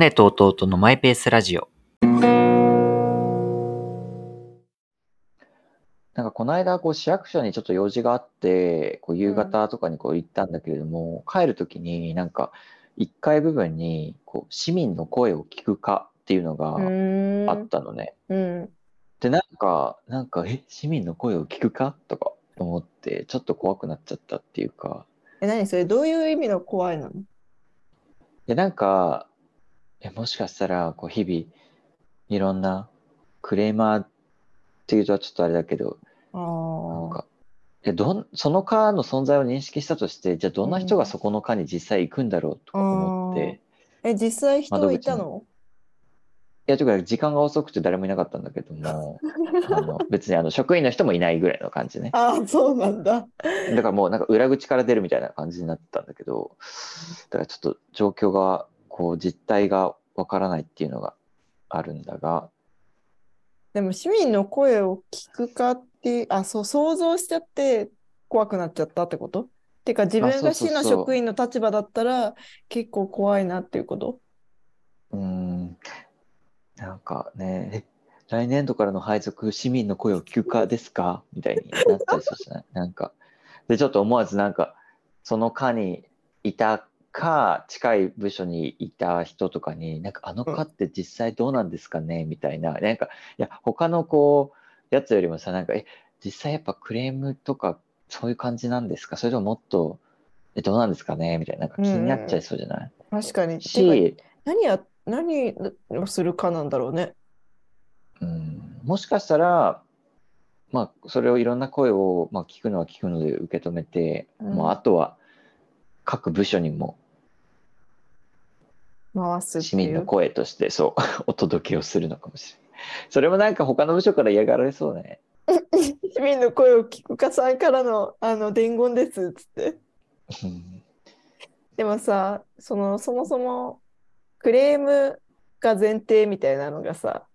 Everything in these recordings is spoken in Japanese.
姉と弟のマイペースラジオ。なんかこの間、こう市役所にちょっと用事があって、こう夕方とかにこう行ったんだけれども、帰るときになんか1階部分にこう市民の声を聞くかっていうのがあったのね。うん。で、なんか、なんか、え、市民の声を聞くかとか思って、ちょっと怖くなっちゃったっていうか、え、何それどういう意味の怖いなので、なんか、え、もしかしたら、こう日々、いろんなクレーマーっていうとはちょっとあれだけど、なん。か、え、どん、その課の存在を認識したとして、じゃあどんな人がそこの課に実際行くんだろうとか思って、え、実際人いたの？いや、というか時間が遅くて誰もいなかったんだけども、あの別にあの職員の人もいないぐらいの感じね。ああ、そうなんだ。だからもうなんか裏口から出るみたいな感じになってたんだけど、だからちょっと状況が、こう実態がわからないっていうのがあるんだが、でも市民の声を聞くかって、あ、そう、想像しちゃって怖くなっちゃったってこと？てか自まあ分が市の職員の立場だったら結構怖いなっていうこと？うーん、なんかね、え、来年度からの配属、市民の声を聞くかですか？みたいになったりそうじゃない？なんか、で、ちょっと思わずなんか、その課にいたか、近い部署にいた人とかに、なんか、あの課って実際どうなんですかね？みたいな、なんか、いや、他のこう、やつよりもさ、なんか、え、実際やっぱクレームとか、そういう感じなんですか？それとももっと、え、どうなんですかね？みたいな、なんか気になっちゃいそうじゃない？確かに。し、何や、何をするかなんだろうね。うん、もしかしたら、まあ、それをいろんな声を、まあ、聞くのは聞くので受け止めて、うん。もうあとは各部署にも回す市民の。声としてそう お届けをするのかもしれない。それもなんか他の部署から嫌がられそうね。市民の声を聞くかさんからの、あの伝言ですっつって。うんでもさ、そのそもそもクレームが前提みたいなのがさ、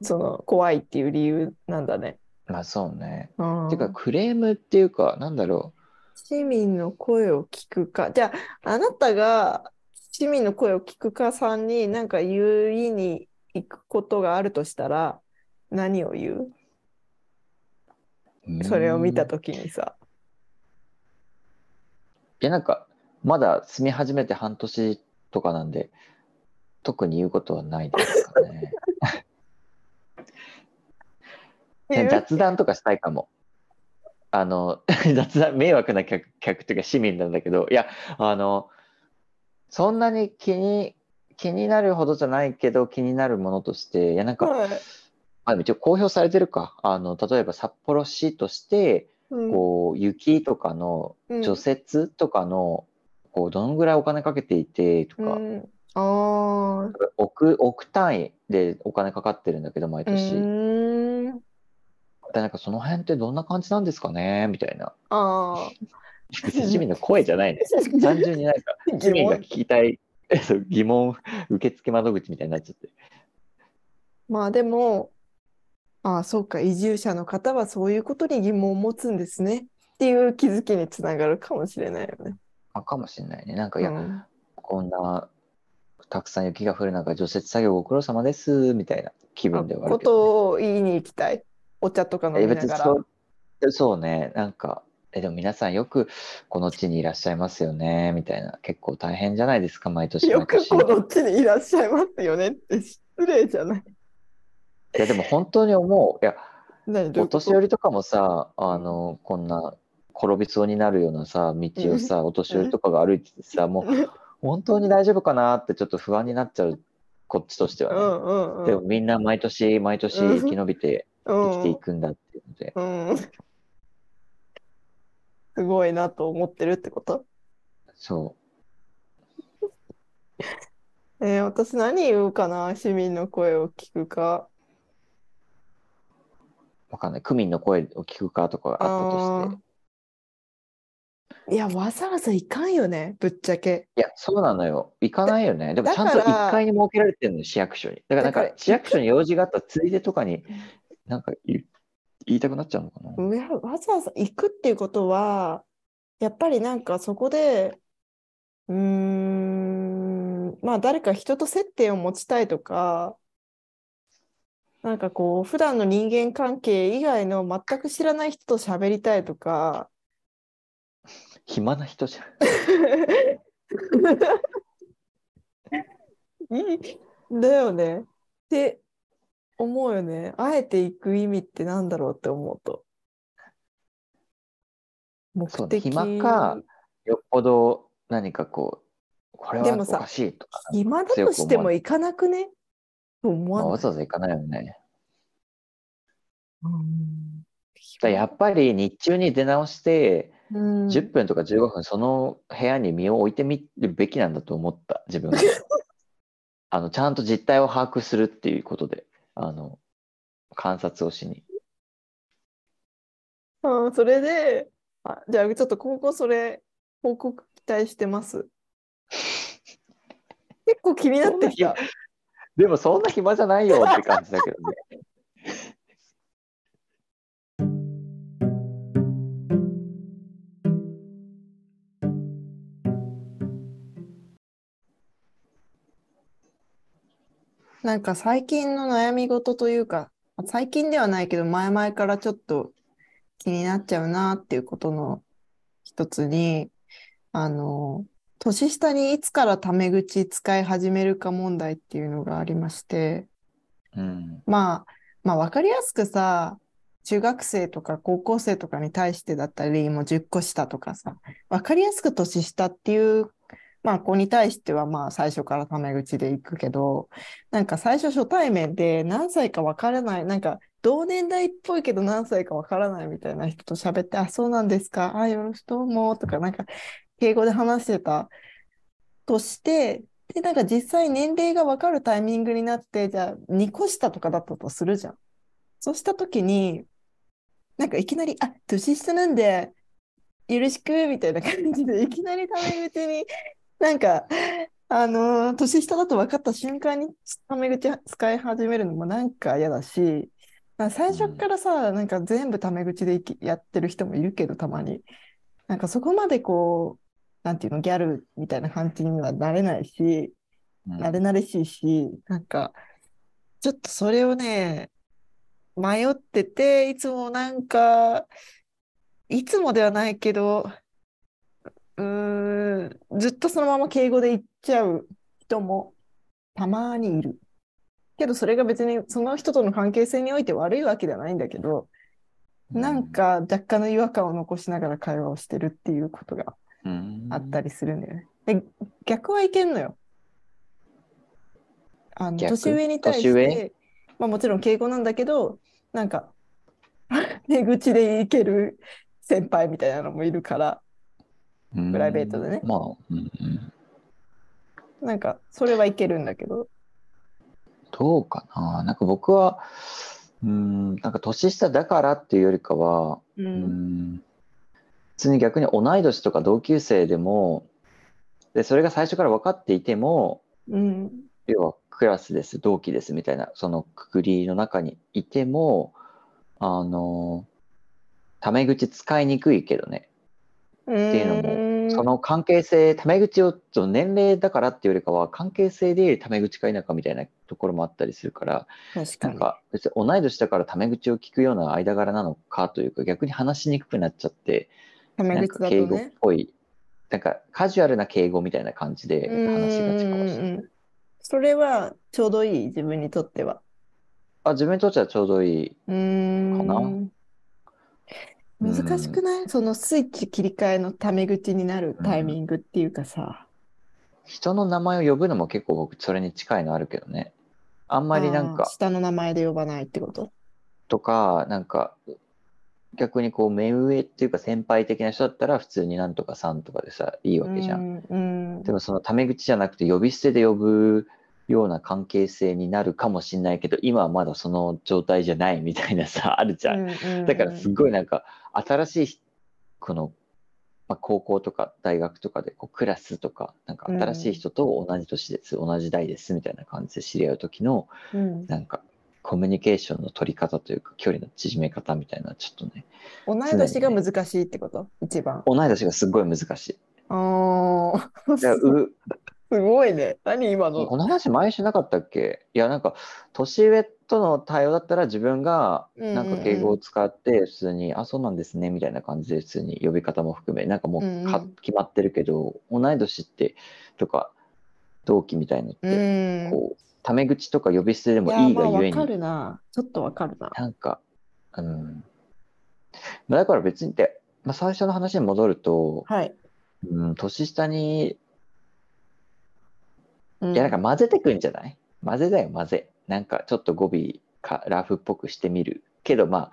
その怖いっていう理由なんだね。まあそうね。うんてかクレームっていうかなんだろ市民の声を聞くか。じゃあ、あなたが市民の声を聞くかさんに何か言いに行くことがあるとしたら、何を言う？う。それを見たうんいときにさ。やなんかまだ住み始めて半年とかなんで特に言うことはないですかね。雑談とかしたいかも。あの、雑談、迷惑な客、客っていうか市民なんだけど、いや、あの、そんなに気に、気になるほどじゃないけど、気になるものとして、いや、なんか、はい。あ一応公表されてるか。あの、例えば札幌市として、うん。こう、雪とかのうん。除雪とかの、こう、どのぐらいお金かけていてとか、うん。ああ、億、億単位でお金かかってるんだけど、毎う年。でなんかその辺ってどんな感じなんですかねみたいな。あ市民の声じゃないね。単純になんか市民が聞きたい疑問受付窓口みたいになっちゃって。まあでも、ああ、そうか、移住者の方はそういうことに疑問を持つんですねっていう気づきにつながる。かもしれないよね。あ、かもしれないね。なんかいや、うんこんなたくさん雪が降る。中除雪作業ご苦労様ですみたいな気分ではある。けど、ね。とを言いに行きたい。お茶とか飲みながら。そうそうね。なんかえでも皆さんよくこの地にいらっしゃいますよねみたいな結構大変じゃないですか毎年よ毎年。くこの地にいらっしゃいますよねって失礼じゃない。いやでも本当に思う。いや何どういうこと？お年寄りとかもさ、あの、こんな転びそうになるようなさ、道をさ、お年寄りとかが歩いててさ、もう本当に大丈夫かなってちょっと不安になっちゃう、こっちとしてうはね。んうんうん。でもみんな毎年毎年生き延びて生きていくんだっていうので、うん。うん。すごいなと思ってるってこと？そ えー私何言うかな？市民の声を聞くか。う、わかんない。区民の声を聞くかとかがあったとして。いや、わざわざいかんよね、ぶっちゃけ。いや、そうなのよ。行かないよね。でもだちゃんとから1階に設けられてるのよ、市役所に。だからなんだか市役所に用事があったついでとかに、なんか言う言いたくなっちゃうのかな？わざわざ行くっていうことは、やっぱりなんかそこで、うーん、ん、まあ誰か人と接点を持ちたいとか、なんかこう、普段の人間関係以外の全く知らない人と喋りたいとか、暇な人じゃん。だよね。って思うよね。あえて行く意味ってなんだろうって思うと。目そうね的。暇か、よっぽど何かこう、これはでもさおかしいとか、暇だとしてもい行かなくね？と思まあ、わない？わざわざ行かないよね。うんだやっぱり日中に出直して、うん10分とか15分その部屋に身を置いてみるべきなんだと思った、自分が。あの、ちゃんと実態を把握するっていうことで、あの、観察をしに。うん、それで、あ、じゃあちょっと今後それ報告期待してます。結構気になってきた。でもそんな暇じゃないよって感じだけどね。なんか最近の悩み事というか、最近ではないけど前々からちょっと気になっちゃうなっていうことの一つに、あの、年下にいつからタメ口使い始めるか問題っていうのがありまして、うん。まあ、まあ分かりやすくさ、中学生とか高校生とかに対してだったり、もう10個下とかさ、分かりやすく年下っていう、まあ子に対してはまあ最初からタメ口でいくけど、なんか最初初対面で何歳か分からない、なんか同年代っぽいけど何歳か分からないみたいな人と喋って、あ、そうなんですか、あ、よろしくどうも、とかなんか敬語で話してたとして、で、なんか実際年齢が分かるタイミングになって、じゃあ2個下とかだったとするじゃん。そうしたときに、なんかいきなり、あ、年下なんで、よろしく、みたいな感じで、いきなりタメ口に、なんか、あのー年下だと分かった瞬間にタメ口使い始めるのもなんか嫌だし、最初からさ、なんか全部タメ口でやってる人もいるけど、たまに。なんかそこまでこう、なんていうの、ギャルみたいな感じにはなれないし、うん慣れ慣れしいし、なんか、ちょっとそれをね、迷ってて、いつもなんか、いつもではないけど、うーん、ずっとそのまま敬語で言っちゃう人もたまにいる。けどそれが別にその人との関係性において悪いわけではないんだけど、なん、か若干の違和感を残しながら会話をしてるっていうことがうんあったりするんだよね。で、逆はいけんのよ。あの、逆？年上に対して、まあもちろん敬語なんだけど、なんか、手口でいける先輩みたいなのもいるから、ププライベートでね。まあ、うんうん、なんか、それはいけるんだけど、どうかな。なんか僕は、うん、なんか年下だからっていうよりかは、う、うんん、普通に逆に同い年とか同級生でも、で、それが最初から分かっていても、うん、要はクラスです、同期ですみたいな、そのくくりの中にいても、あの、タメ口使いにくいけどね、っていうのもその関係性、タメ口を、その年齢だからっていうよりかは、関係性でタメ口か否かみたいなところもあったりするから、確かに。なんか別に同い年だからタメ口を聞くような間柄なのかというか、逆に話しにくくなっちゃって、タメ口だとか敬語っね。ぽい、なんかカジュアルな敬語みたいな感じでうん話しがちかもしそれはちょうどいい、自分にとっては。あ、自分にとってはちょうどいい。かな難しくない？そのスイッチ切り替えのタメ口になるタイミングっていうかさ。人の名前を呼ぶのも結構僕それに近いのあるけどね。あんまりなんか、下の名前で呼ばないってこと？とか、なんか、逆にこう目上っていうか先輩的な人だったら普通になんとかさんとかでさ、いいわけじゃん。ん。うん。でもそのタメ口じゃなくて呼び捨てで呼ぶような関係性になるかもしれないけど、今はまだその状態じゃないみたいなさ、あるじゃん。んだからすごいなんか新しいこの、まあ、高校とか大学とかでこうクラスとかなんか新しい人と同じ年です、同じ代ですみたいな感じで知り合う時のうん。なんかコミュニケーションの取り方というか距離の縮め方みたいなちょっとね同い年が難しいってこと？一番。同い年がすごい難しい。すごいね。何今の？この話前しなかったっけ？いや、なんか、年上との対応だったら自分が、なんか敬語を使って、普通に、あ、そうなんですね、みたいな感じで、普通に呼び方も含め、なんかもうか、決まってるけど、同い年って、とか、同期みたいのっうて、ん。こう、タメ口とか呼び捨てでもいや、いいがゆえまあわかに、るな。ちょっとわかるな。なんか、うん。まあだから別にで、まあ、最初の話に戻ると、はい。うん、年下に、うんいや、なんか混ぜてくんじゃない？混ぜだよ、混ぜ。なんかちょっと語尾かラフっぽくしてみる。けど、まあ、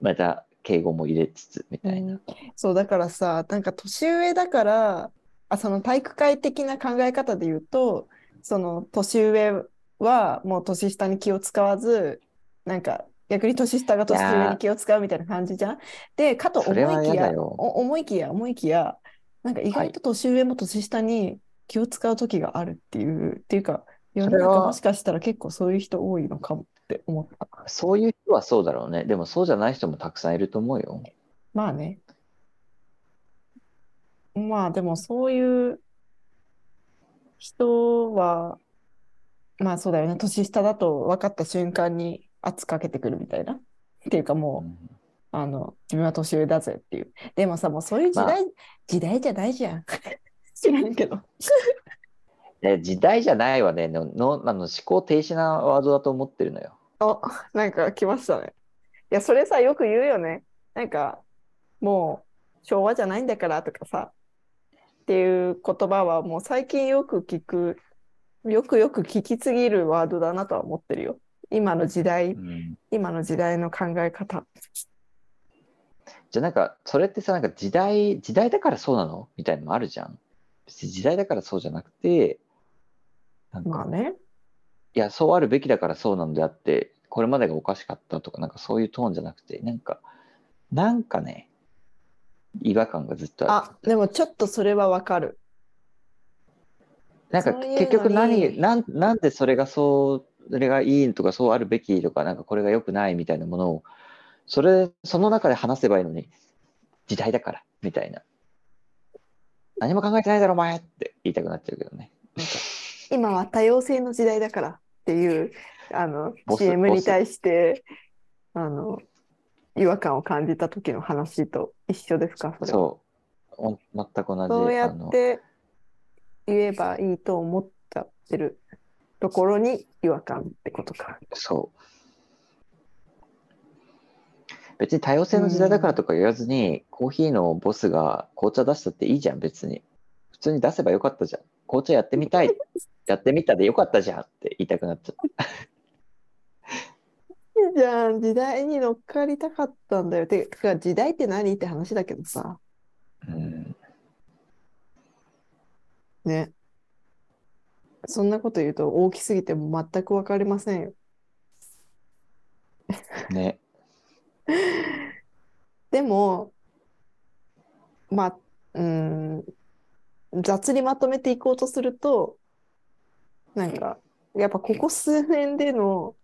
また敬語も入れつつみたいな。そう、だからさ、なんか年上だから、あ、その体育会的な考え方で言うと、その年上はもう年下に気を使わず、なんか逆に年下が年上に気を使うみたいな感じじゃん？で、かと思いきや、思いきや、思いきや、なんか意外と年上も年下に気を使う時があるっていう、っていうか、世の中もしかしたら結構そういう人多いのかもって思った。そういう人はそうだろうね。でもそうじゃない人もたくさんいると思うよ。まあね。まあでもそういう人は、まあそうだよね。年下だと分かった瞬間に圧かけてくるみたいな。っていうかもう、うんあの、自分は年上だぜっていう。でもさ、もうそういう時代、時代じゃないじゃん。知らんけど。で時代じゃないわねののあの思考停止なワードだと思ってるのよ。あ、なんか来ましたね。いや、それさ、よく言うよね。なんか、もう、昭和じゃないんだからとかさ、っていう言葉はもう最近よく聞く、よくよく聞きすぎるワードだなとは思ってるよ。今の時代う、ん今の時代の考え方。じゃあなんかそれってさなんか時代時代だからそうなの？みたいなのもあるじゃん。別に時代だからそうじゃなくてなんか、まあね。いやそうあるべきだからそうなんであってこれまでがおかしかったとかなんかそういうトーンじゃなくてなんかなんかね違和感がずっとある。あ、でもちょっとそれはわかる。なんか結局何なんなんでそれがそうそれがいいとかそうあるべきとかなんかこれが良くないみたいなものをそれその中で話せばいいのに時代だからみたいな何も考えてないだろお前って言いたくなっちゃうけどね。今は多様性の時代だからっていうあの CM に対してあの違和感を感じた時の話と一緒ですかそれは？そう。お全く同じそうやって言えばいいと思っちゃってるところに違和感ってことか。そう別に多様性の時代だからとか言わずに、コーヒーのボスが紅茶出したっていいじゃん別に普通に出せばよかったじゃん紅茶やってみたい やってみたでよかったじゃんって言いたくなっちゃったいいじゃん時代に乗っかりたかったんだよ。てか時代って何って話だけどさ。うんね。そんなこと言うと大きすぎても全く分かりませんよ。ね でも、まあ、うん、雑にまとめていこうとすると、なんか、やっぱここ数年での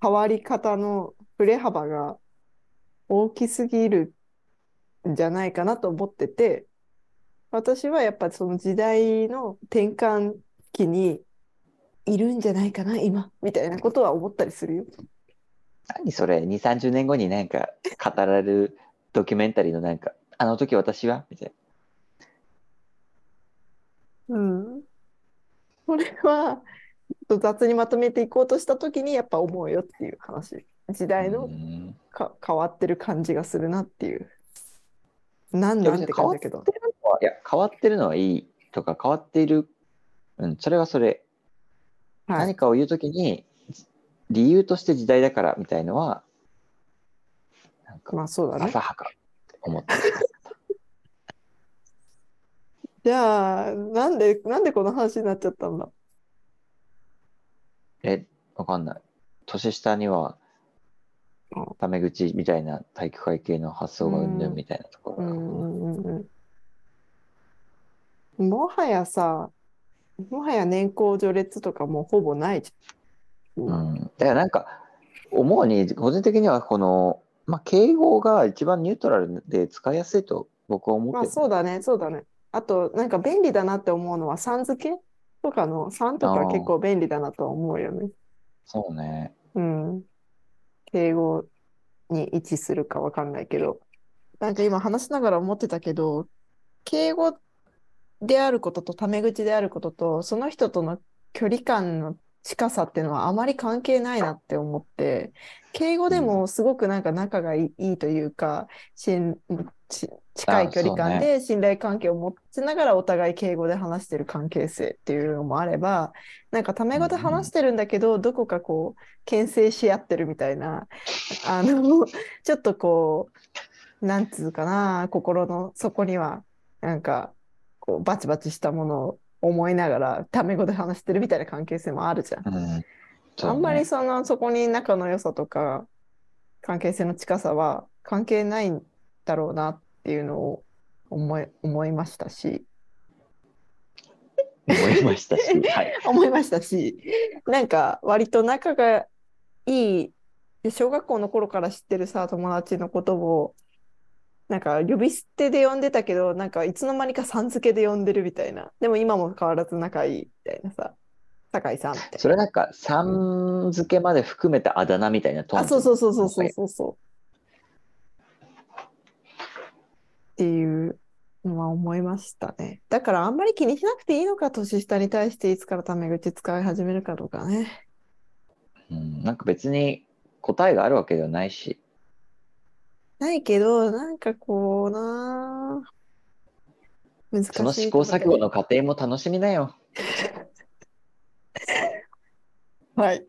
変わり方の振れ幅が大きすぎるんじゃないかなと思ってて、私はやっぱその時代の転換期にいるんじゃないかな、今、みたいなことは思ったりするよ。何それ？2 3 0年後になんか語られるドキュメンタリーのなんかあの時私は？みたいうん。これは、雑にまとめていこうとしたときにやっぱ思うよっていう話。時な代のうんか変わってる感じがするなっていう。なんなんって感じだけど。いや変わってるのはいいとか変わっているうんそれはそれはい何。かを言うときに理由として時代だからみたいのはなんかまあそうだね。浅はかって思ってる じゃあ、なんで、なんでこの話になっちゃったんだ？えわかんない年下にはうんタメ口みたいな体育会系の発想がうんぬうんんみたいなところが、うんうんうんうん。もはやさ、もはや年功序列とかもうほぼないじゃん。う今ん、だからなんか思うに個人的にはこの、まあ、敬語が一番ニュートラルで使いやすいと僕は思ってまある、そうだね、そうだね。あと、なんか便利だなって思うのは、さん付けとかの、さんとか結構便利だなと思うよね。そうね。うん。敬語に位置するかわかんないけど、なんか今話しながら思ってたけど、敬語であることとタメ口であることと、その人との距離感の近さっていうのはあまり関係ないなって思って、敬語でもすごくなんか仲がいいというか、しんち近い距離感で信頼関係を持ちながらお互い敬語で話してる関係性っていうのもあれば、なんかタメ語で話してるんだけど、どこかこう、牽制し合ってるみたいな、あの、ちょっとこう、なんつうかな、心の底には、なんか、こう、バチバチしたものを思いながら、タメ語で話してるみたいな関係性もあるじゃん。うん。そうあんまりね。その、そこに仲の良さとか、関係性の近さは関係ないんだろうなっていうのを思い、思いましたし、思いましたし。はい。思いましたし、なんか割と仲がいい、で小学校の頃から知ってるさ、友達のことを、なんか呼び捨てで呼んでたけど、なんかいつの間にかさん付けで呼んでるみたいな。でも今も変わらず仲いいみたいなさ、酒井さんって。それなんか、さん付けまで含めたあだ名みたいなトーンあ、そうそうそうそうそうそうそう。っていうのは思いましたね。だからあんまり気にしなくていいのか、年下に対していつからタメ口使い始めるかとかね。うん、なんか別に答えがあるわけではないし。ないけど、なんかこうな難しいその試行錯誤の過程も楽しみなよ。はい。